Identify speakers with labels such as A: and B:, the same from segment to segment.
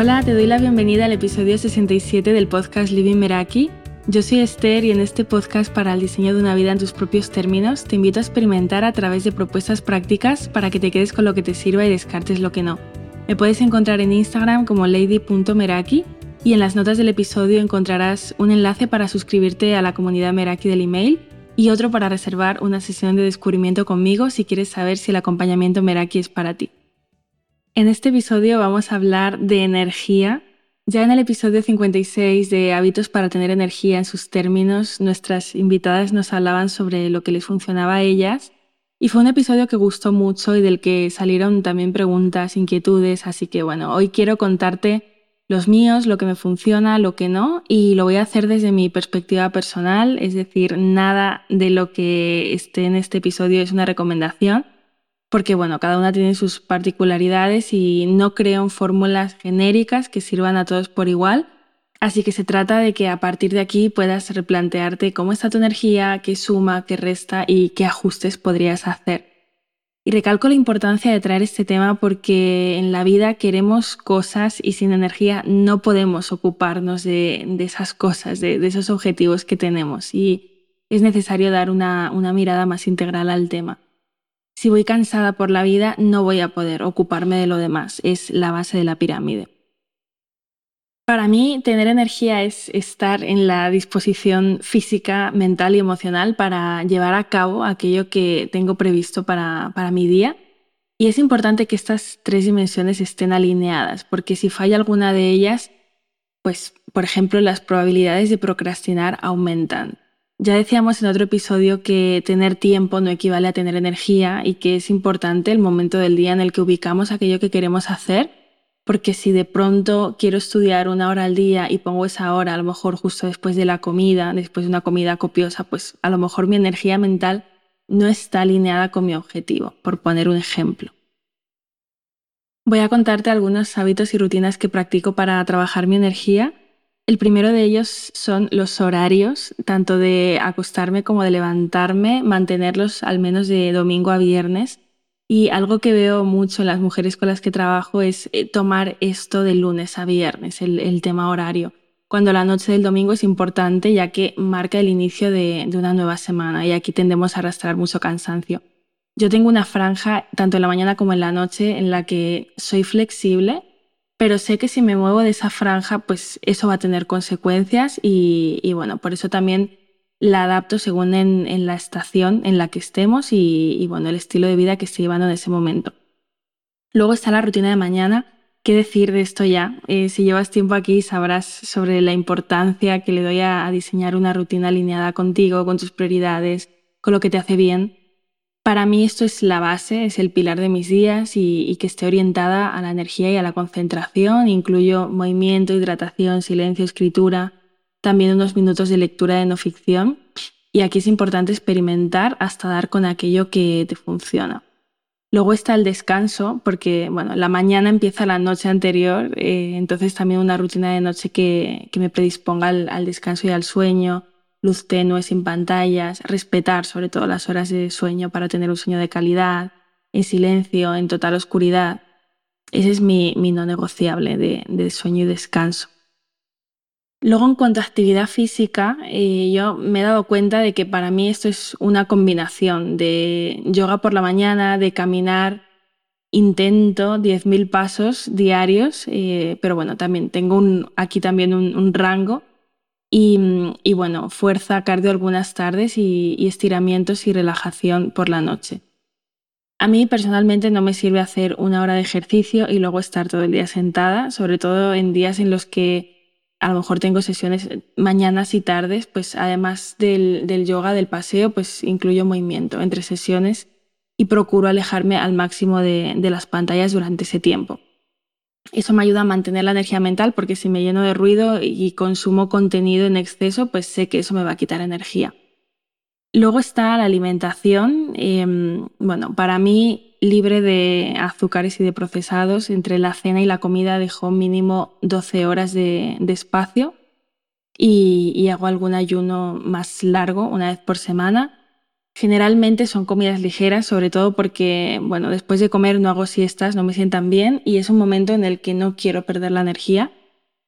A: Hola, te doy la bienvenida al episodio 67 del podcast Living Meraki. Yo soy Esther y en este podcast para el diseño de una vida en tus propios términos te invito a experimentar a través de propuestas prácticas para que te quedes con lo que te sirva y descartes lo que no. Me puedes encontrar en Instagram como lady.meraki y en las notas del episodio encontrarás un enlace para suscribirte a la comunidad Meraki del email y otro para reservar una sesión de descubrimiento conmigo si quieres saber si el acompañamiento Meraki es para ti. En este episodio vamos a hablar de energía. Ya en el episodio 56 de Hábitos para tener energía en sus términos, nuestras invitadas nos hablaban sobre lo que les funcionaba a ellas. Y fue un episodio que gustó mucho y del que salieron también preguntas, inquietudes, así que bueno, hoy quiero contarte los míos, lo que me funciona, lo que no, y lo voy a hacer desde mi perspectiva personal, es decir, nada de lo que esté en este episodio es una recomendación, porque bueno, cada una tiene sus particularidades y no creo en fórmulas genéricas que sirvan a todos por igual, así que se trata de que a partir de aquí puedas replantearte cómo está tu energía, qué suma, qué resta y qué ajustes podrías hacer. Y recalco la importancia de traer este tema porque en la vida queremos cosas y sin energía no podemos ocuparnos de, esas cosas, de, esos objetivos que tenemos. Y es necesario dar una, una mirada más integral al tema. Si voy cansada por la vida, no voy a poder ocuparme de lo demás. Es la base de la pirámide. Para mí, tener energía es estar en la disposición física, mental y emocional para llevar a cabo aquello que tengo previsto para, mi día. Y es importante que estas tres dimensiones estén alineadas, porque si falla alguna de ellas, pues, por ejemplo, las probabilidades de procrastinar aumentan. Ya decíamos en otro episodio que tener tiempo no equivale a tener energía y que es importante el momento del día en el que ubicamos aquello que queremos hacer porque si de pronto quiero estudiar una hora al día y pongo esa hora, a lo mejor justo después de la comida, después de una comida copiosa, pues a lo mejor mi energía mental no está alineada con mi objetivo, por poner un ejemplo. Voy a contarte algunos hábitos y rutinas que practico para trabajar mi energía. El primero de ellos son los horarios, tanto de acostarme como de levantarme, mantenerlos al menos de domingo a viernes y algo que veo mucho en las mujeres con las que trabajo es eh, tomar esto de lunes a viernes, el, tema horario, cuando la noche del domingo es importante ya que marca el inicio de, de una nueva semana y aquí tendemos a arrastrar mucho cansancio. Yo tengo una franja, tanto en la mañana como en la noche, en la que soy flexible, pero sé que si me muevo de esa franja, pues eso va a tener consecuencias y, y bueno, por eso también la adapto según en, la estación en la que estemos y, bueno, el estilo de vida que estoy llevando en ese momento. Luego está la rutina de mañana. ¿Qué decir de esto ya? Eh, si llevas tiempo aquí sabrás sobre la importancia que le doy a, diseñar una rutina alineada contigo, con tus prioridades, con lo que te hace bien. Para mí esto es la base, es el pilar de mis días y, que esté orientada a la energía y a la concentración. Incluyo movimiento, hidratación, silencio, escritura, también unos minutos de lectura de no ficción y aquí es importante experimentar hasta dar con aquello que te funciona. Luego está el descanso, porque bueno, la mañana empieza la noche anterior, eh, entonces también una rutina de noche que, me predisponga al, descanso y al sueño, luz tenue, sin pantallas, respetar sobre todo las horas de sueño para tener un sueño de calidad, en silencio, en total oscuridad. Ese es mi, no negociable de sueño y descanso. Luego, en cuanto a actividad física, eh, yo me he dado cuenta de que para mí esto es una combinación de yoga por la mañana, de caminar, intento 10.000 pasos diarios, eh, pero bueno, también tengo aquí también un, rango. Y, bueno, fuerza, cardio algunas tardes y, estiramientos y relajación por la noche. A mí personalmente no me sirve hacer una hora de ejercicio y luego estar todo el día sentada, sobre todo en días en los que a lo mejor tengo sesiones mañanas y tardes, pues además del, yoga, del paseo, pues incluyo movimiento entre sesiones y procuro alejarme al máximo de, las pantallas durante ese tiempo. Eso me ayuda a mantener la energía mental porque si me lleno de ruido y consumo contenido en exceso, pues sé que eso me va a quitar energía. Luego está la alimentación. Em, bueno, para mí libre de azúcares y de procesados. Entre la cena y la comida dejo mínimo 12 horas de, espacio y, hago algún ayuno más largo una vez por semana. Generalmente son comidas ligeras, sobre todo porque, bueno, después de comer no hago siestas, no me sientan bien y es un momento en el que no quiero perder la energía.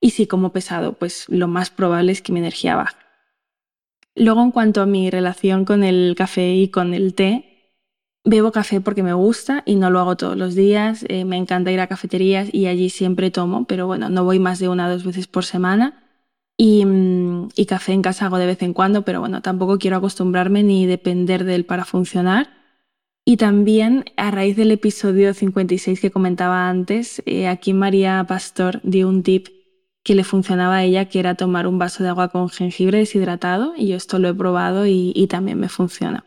A: Y si como pesado, pues lo más probable es que mi energía baje. Luego, en cuanto a mi relación con el café y con el té, Bebo café porque me gusta y no lo hago todos los días. Eh, me encanta ir a cafeterías y allí siempre tomo, pero bueno, no voy más de una o dos veces por semana. Y, mm, y, café en casa hago de vez en cuando, pero bueno, tampoco quiero acostumbrarme ni depender de él para funcionar. Y también a raíz del episodio 56 que comentaba antes, eh, aquí María Pastor dio un tip que le funcionaba a ella, que era tomar un vaso de agua con jengibre deshidratado, y yo esto lo he probado y también me funciona.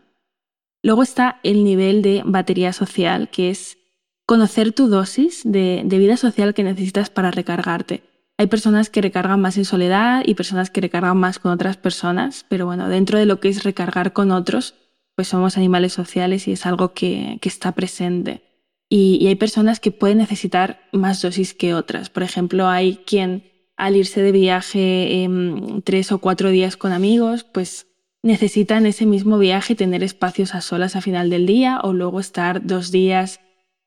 A: Luego está el nivel de batería social, que es conocer tu dosis de, vida social que necesitas para recargarte. Hay personas que recargan más en soledad y personas que recargan más con otras personas, pero bueno, dentro de lo que es recargar con otros, pues somos animales sociales y es algo que, está presente. Y, hay personas que pueden necesitar más dosis que otras. Por ejemplo, hay quien al irse de viaje em, tres o cuatro días con amigos, pues necesita en ese mismo viaje tener espacios a solas a final del día o luego estar dos días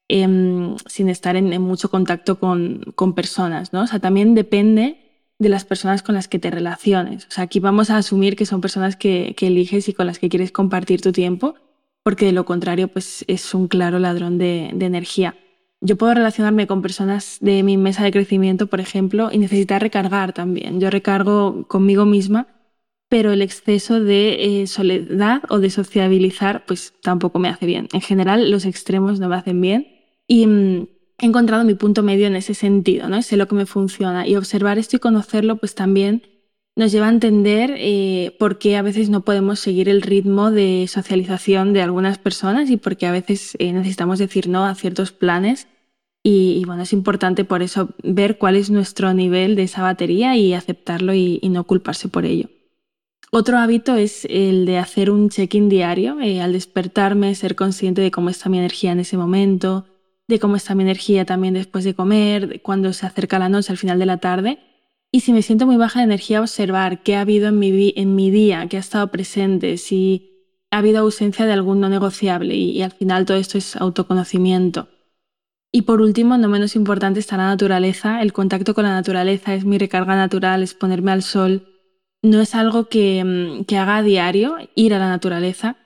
A: em, sin estar en, mucho contacto con, personas, ¿no? O sea, también depende de las personas con las que te relaciones. O sea, aquí vamos a asumir que son personas que, eliges y con las que quieres compartir tu tiempo, porque de lo contrario, pues es un claro ladrón de, de energía. Yo puedo relacionarme con personas de mi mesa de crecimiento, por ejemplo, y necesitar recargar también. Yo recargo conmigo misma pero el exceso de eh, soledad o de sociabilizar pues tampoco me hace bien. En general los extremos no me hacen bien y mm, he encontrado mi punto medio en ese sentido, ¿no? Sé lo que me funciona y observar esto y conocerlo pues también nos lleva a entender eh, por qué a veces no podemos seguir el ritmo de socialización de algunas personas y por qué a veces eh, necesitamos decir no a ciertos planes. Y, bueno, es importante por eso ver cuál es nuestro nivel de esa batería y aceptarlo y no culparse por ello. Otro hábito es el de hacer un check-in diario, eh, al despertarme, ser consciente de cómo está mi energía en ese momento, de cómo está mi energía también después de comer, cuando se acerca la noche, al final de la tarde. Y si me siento muy baja de energía, observar qué ha habido en mi, en mi día, qué ha estado presente, si ha habido ausencia de algún no negociable. y al final todo esto es autoconocimiento. Y por último, no menos importante, está la naturaleza. El contacto con la naturaleza es mi recarga natural, es ponerme al sol, no es algo mm, que, haga a diario, ir a la naturaleza,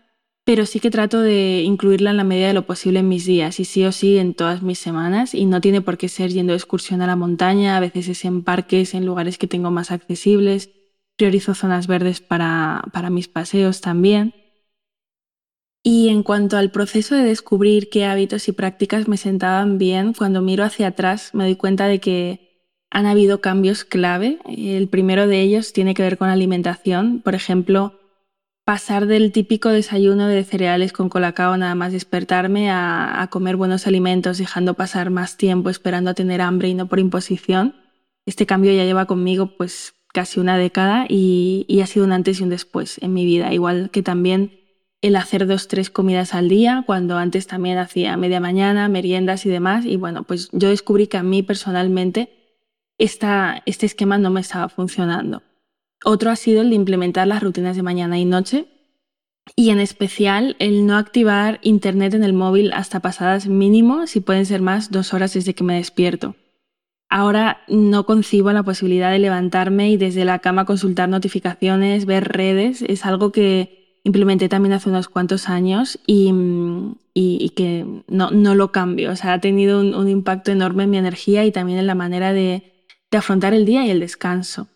A: pero sí que trato de incluirla en la medida de lo posible en mis días y sí o sí en todas mis semanas y no tiene por qué ser yendo de excursión a la montaña, a veces es en parques, en lugares que tengo más accesibles, priorizo zonas verdes para, para mis paseos también. Y en cuanto al proceso de descubrir qué hábitos y prácticas me sentaban bien, cuando miro hacia atrás me doy cuenta de que han habido cambios clave. El primero de ellos tiene que ver con alimentación. Por ejemplo, pasar del típico desayuno de cereales con colacao nada más despertarme a, comer buenos alimentos, dejando pasar más tiempo esperando a tener hambre y no por imposición. Este cambio ya lleva conmigo pues casi una década y, ha sido un antes y un después en mi vida. Igual que también el hacer dos, tres comidas al día, cuando antes también hacía media mañana, meriendas y demás. Y bueno, pues yo descubrí que a mí personalmente este esquema no me estaba funcionando. Otro ha sido el de implementar las rutinas de mañana y noche y en especial el no activar internet en el móvil hasta pasadas mínimo, si pueden ser más, dos horas desde que me despierto. Ahora no concibo la posibilidad de levantarme y desde la cama consultar notificaciones, ver redes. Es algo que implementé también hace unos cuantos años y, que no, lo cambio. O sea, ha tenido un impacto enorme en mi energía y también en la manera de, de afrontar el día y el descanso.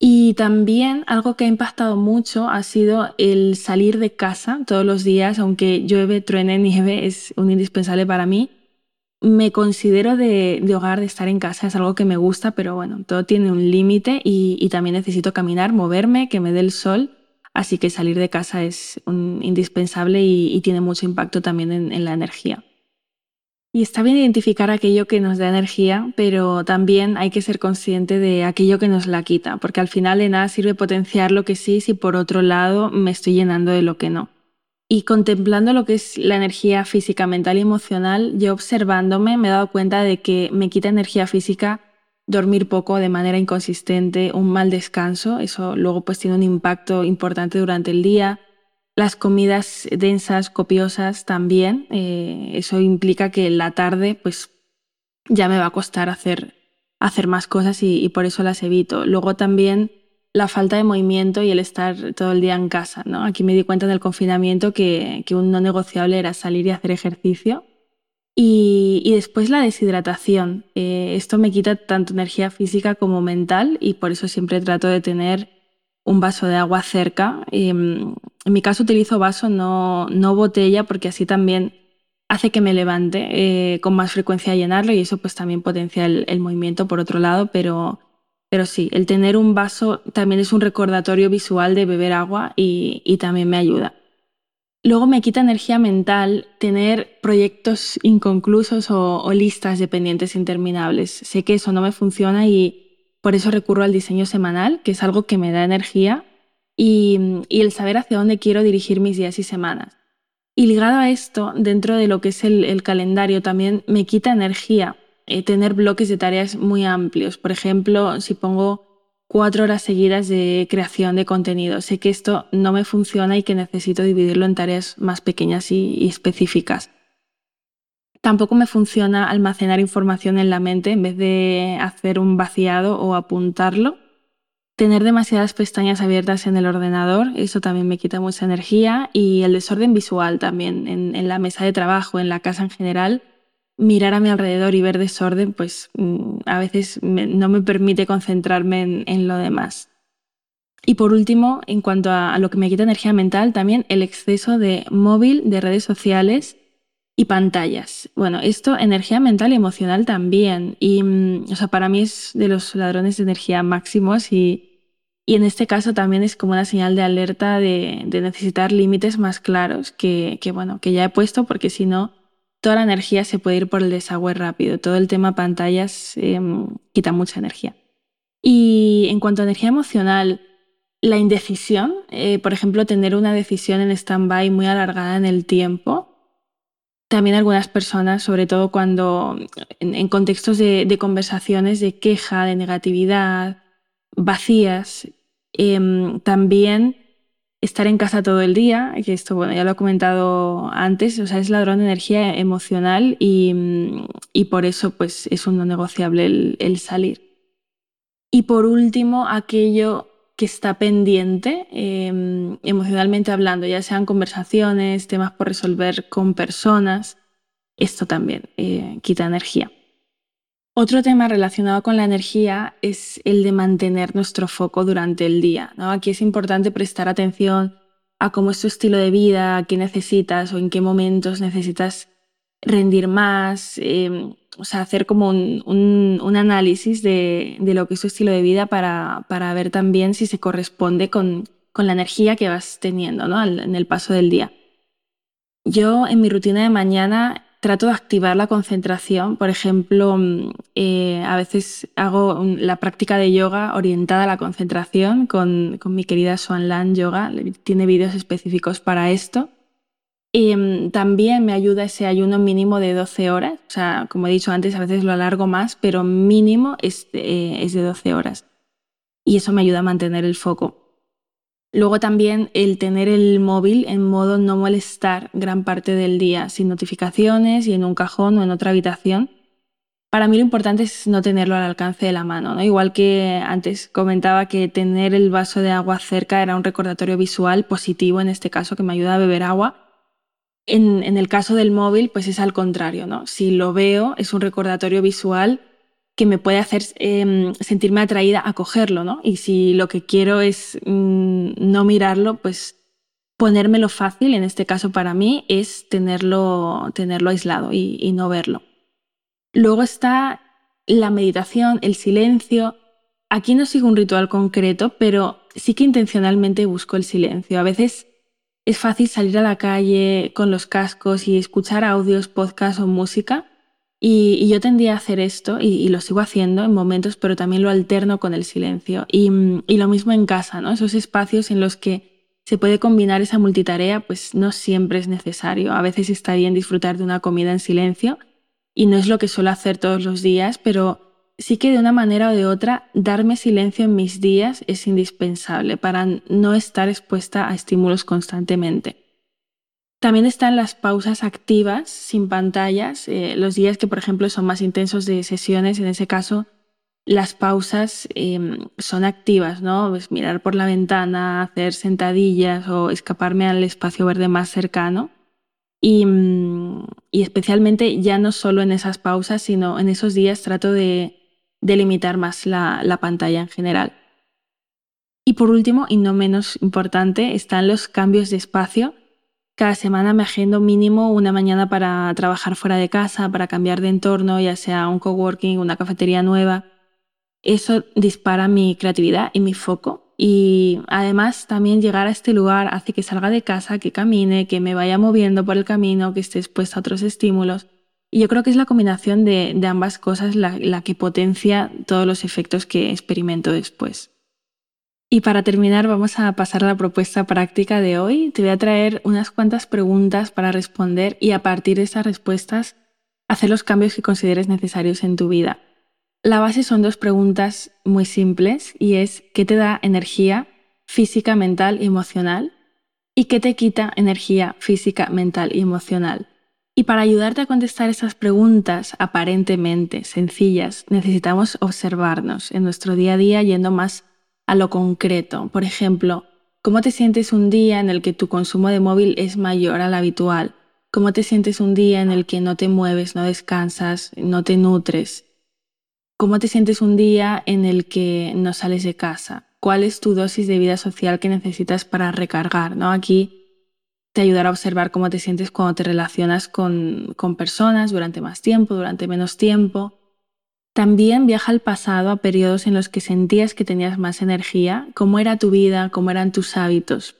A: Y también algo que ha impactado mucho ha sido el salir de casa todos los días, aunque llueve, truene, nieve, es un indispensable para mí. Me considero de, hogar, de estar en casa, es algo que me gusta, pero bueno, todo tiene un límite y, también necesito caminar, moverme, que me dé el sol, así que salir de casa es un indispensable y, tiene mucho impacto también en la energía. Y está bien identificar aquello que nos da energía, pero también hay que ser consciente de aquello que nos la quita, porque al final de nada sirve potenciar lo que sí si por otro lado me estoy llenando de lo que no. Y contemplando lo que es la energía física, mental y emocional, yo observándome me he dado cuenta de que me quita energía física dormir poco de manera inconsistente, un mal descanso, eso luego pues tiene un impacto importante durante el día, Las comidas densas, copiosas también. Eh, eso implica que en la tarde pues ya me va a costar hacer, hacer más cosas y, por eso las evito. Luego también la falta de movimiento y el estar todo el día en casa. Aquí me di cuenta en el confinamiento que, que un no negociable era salir y hacer ejercicio. Y, y después la deshidratación. Eh, esto me quita tanto energía física como mental y por eso siempre trato de tener un vaso de agua cerca. Em, en mi caso utilizo vaso, no, botella, porque así también hace que me levante eh, con más frecuencia a llenarlo y eso pues también potencia el, movimiento por otro lado, pero, sí, el tener un vaso también es un recordatorio visual de beber agua y, también me ayuda. Luego me quita energía mental tener proyectos inconclusos o, listas de pendientes interminables. Sé que eso no me funciona y por eso recurro al diseño semanal, que es algo que me da energía, y, y el saber hacia dónde quiero dirigir mis días y semanas. Y ligado a esto, dentro de lo que es el, calendario, también me quita energía eh, tener bloques de tareas muy amplios. Por ejemplo, si pongo cuatro horas seguidas de creación de contenido, sé que esto no me funciona y que necesito dividirlo en tareas más pequeñas y específicas. Tampoco me funciona almacenar información en la mente en vez de hacer un vaciado o apuntarlo Tener demasiadas pestañas abiertas en el ordenador, eso también me quita mucha energía. Y el desorden visual también, en, la mesa de trabajo, en la casa en general, mirar a mi alrededor y ver desorden, pues mm, a veces no me permite concentrarme en, en, lo demás. Y por último, en cuanto a, a, lo que me quita energía mental, también el exceso de móvil, de redes sociales y pantallas. Bueno, esto, energía mental y emocional también. Y, mm, o sea, para mí es de los ladrones de energía máximos y, y en este caso también es como una señal de alerta de, necesitar límites más claros que, bueno, que ya he puesto porque si no, toda la energía se puede ir por el desagüe rápido. Todo el tema pantallas eh, quita mucha energía. Y en cuanto a energía emocional, la indecisión, eh, por ejemplo, tener una decisión en stand-by muy alargada en el tiempo. También algunas personas, sobre todo cuando en, contextos de conversaciones de queja, de negatividad, vacías, eh, también estar en casa todo el día, que esto, bueno, ya lo he comentado antes, o sea, es ladrón de energía emocional y, y por eso pues es un no negociable el, salir. Y por último, aquello que está pendiente eh, emocionalmente hablando, ya sean conversaciones, temas por resolver con personas, esto también eh, quita energía. Otro tema relacionado con la energía es el de mantener nuestro foco durante el día. ¿no? Aquí es importante prestar atención a cómo es tu estilo de vida, a qué necesitas o en qué momentos necesitas rendir más, eh, o sea, hacer como un, un, un análisis de, de, lo que es tu estilo de vida para, para ver también si se corresponde con, con la energía que vas teniendo ¿no? en el paso del día. Yo en mi rutina de mañana trato de activar la concentración. Por ejemplo, mm, eh, a veces hago la práctica de yoga orientada a la concentración con, con mi querida Swan Lan Yoga. Tiene vídeos específicos para esto. Mm, también me ayuda ese ayuno mínimo de 12 horas. O sea, como he dicho antes, a veces lo alargo más, pero mínimo es, eh, es de 12 horas. Y eso me ayuda a mantener el foco. Luego también el tener el móvil en modo no molestar gran parte del día, sin notificaciones y en un cajón o en otra habitación. Para mí lo importante es no tenerlo al alcance de la mano, ¿no? Igual que antes comentaba que tener el vaso de agua cerca era un recordatorio visual positivo en este caso que me ayuda a beber agua. En, el caso del móvil, pues es al contrario, ¿no? Si lo veo, es un recordatorio visual que me puede hacer eh, sentirme atraída a cogerlo, ¿no? Y si lo que quiero es mmm, no mirarlo, pues ponérmelo fácil, en este caso para mí, es tenerlo, tenerlo aislado y, y no verlo. Luego está la meditación, el silencio. Aquí no sigo un ritual concreto, pero sí que intencionalmente busco el silencio. A veces es fácil salir a la calle con los cascos y escuchar audios, podcasts o música, y, yo tendía a hacer esto, y, y, lo sigo haciendo en momentos, pero también lo alterno con el silencio. Y, y, lo mismo en casa, ¿no? Esos espacios en los que se puede combinar esa multitarea, pues no siempre es necesario. A veces está bien disfrutar de una comida en silencio, y no es lo que suelo hacer todos los días, pero sí que de una manera o de otra darme silencio en mis días es indispensable para no estar expuesta a estímulos constantemente. También están las pausas activas, sin pantallas, eh, los días que por ejemplo son más intensos de sesiones, en ese caso las pausas em, son activas, ¿no? Mirar por la ventana, hacer sentadillas o escaparme al espacio verde más cercano. Y, mm, especialmente ya no solo en esas pausas, sino en esos días trato de, delimitar más la pantalla en general. Y por último, y no menos importante, están los cambios de espacio. Cada semana me agendo mínimo una mañana para trabajar fuera de casa, para cambiar de entorno, ya sea un coworking, una cafetería nueva eso dispara mi creatividad y mi foco. Y además también llegar a este lugar hace que salga de casa, que camine, que me vaya moviendo por el camino, que esté expuesta a otros estímulos. Y yo creo que es la combinación de, ambas cosas la, la que potencia todos los efectos que experimento después. Y para terminar vamos a pasar a la propuesta práctica de hoy. Te voy a traer unas cuantas preguntas para responder y a partir de esas respuestas hacer los cambios que consideres necesarios en tu vida. La base son dos preguntas muy simples y es ¿qué te da energía física, mental y emocional? ¿Y qué te quita energía física, mental y emocional? Y para ayudarte a contestar esas preguntas aparentemente sencillas, necesitamos observarnos en nuestro día a día yendo más a lo concreto. Por ejemplo, ¿cómo te sientes un día en el que tu consumo de móvil es mayor al habitual? ¿Cómo te sientes un día en el que no te mueves, no descansas, no te nutres? ¿Cómo te sientes un día en el que no sales de casa? ¿Cuál es tu dosis de vida social que necesitas para recargar? ¿no? Aquí te ayudará a observar cómo te sientes cuando te relacionas con, con personas durante más tiempo, durante menos tiempo. También viaja al pasado a periodos en los que sentías que tenías más energía, cómo era tu vida, cómo eran tus hábitos.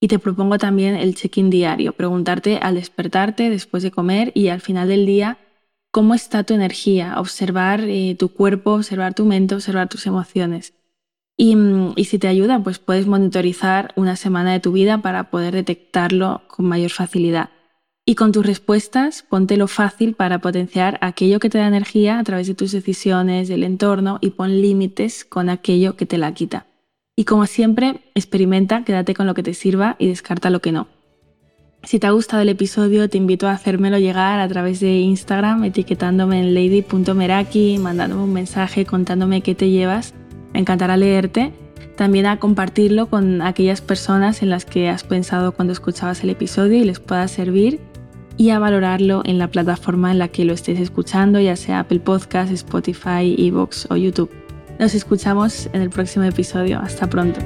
A: Y te propongo también el check-in diario, preguntarte al despertarte después de comer y al final del día cómo está tu energía, observar eh, tu cuerpo, observar tu mente, observar tus emociones. Mm, y, si te ayuda, pues puedes monitorizar una semana de tu vida para poder detectarlo con mayor facilidad. Y con tus respuestas, lo fácil para potenciar aquello que te da energía a través de tus decisiones, del entorno y pon límites con aquello que te la quita. Y como siempre, experimenta, quédate con lo que te sirva y descarta lo que no. Si te ha gustado el episodio, te invito a hacérmelo llegar a través de Instagram, etiquetándome en lady.meraki, mandándome un mensaje contándome qué te llevas. Me encantará leerte. También a compartirlo con aquellas personas en las que has pensado cuando escuchabas el episodio y les pueda servir. Y a valorarlo en la plataforma en la que lo estés escuchando, ya sea Apple Podcasts, Spotify, Evox o YouTube. Nos escuchamos en el próximo episodio. Hasta pronto.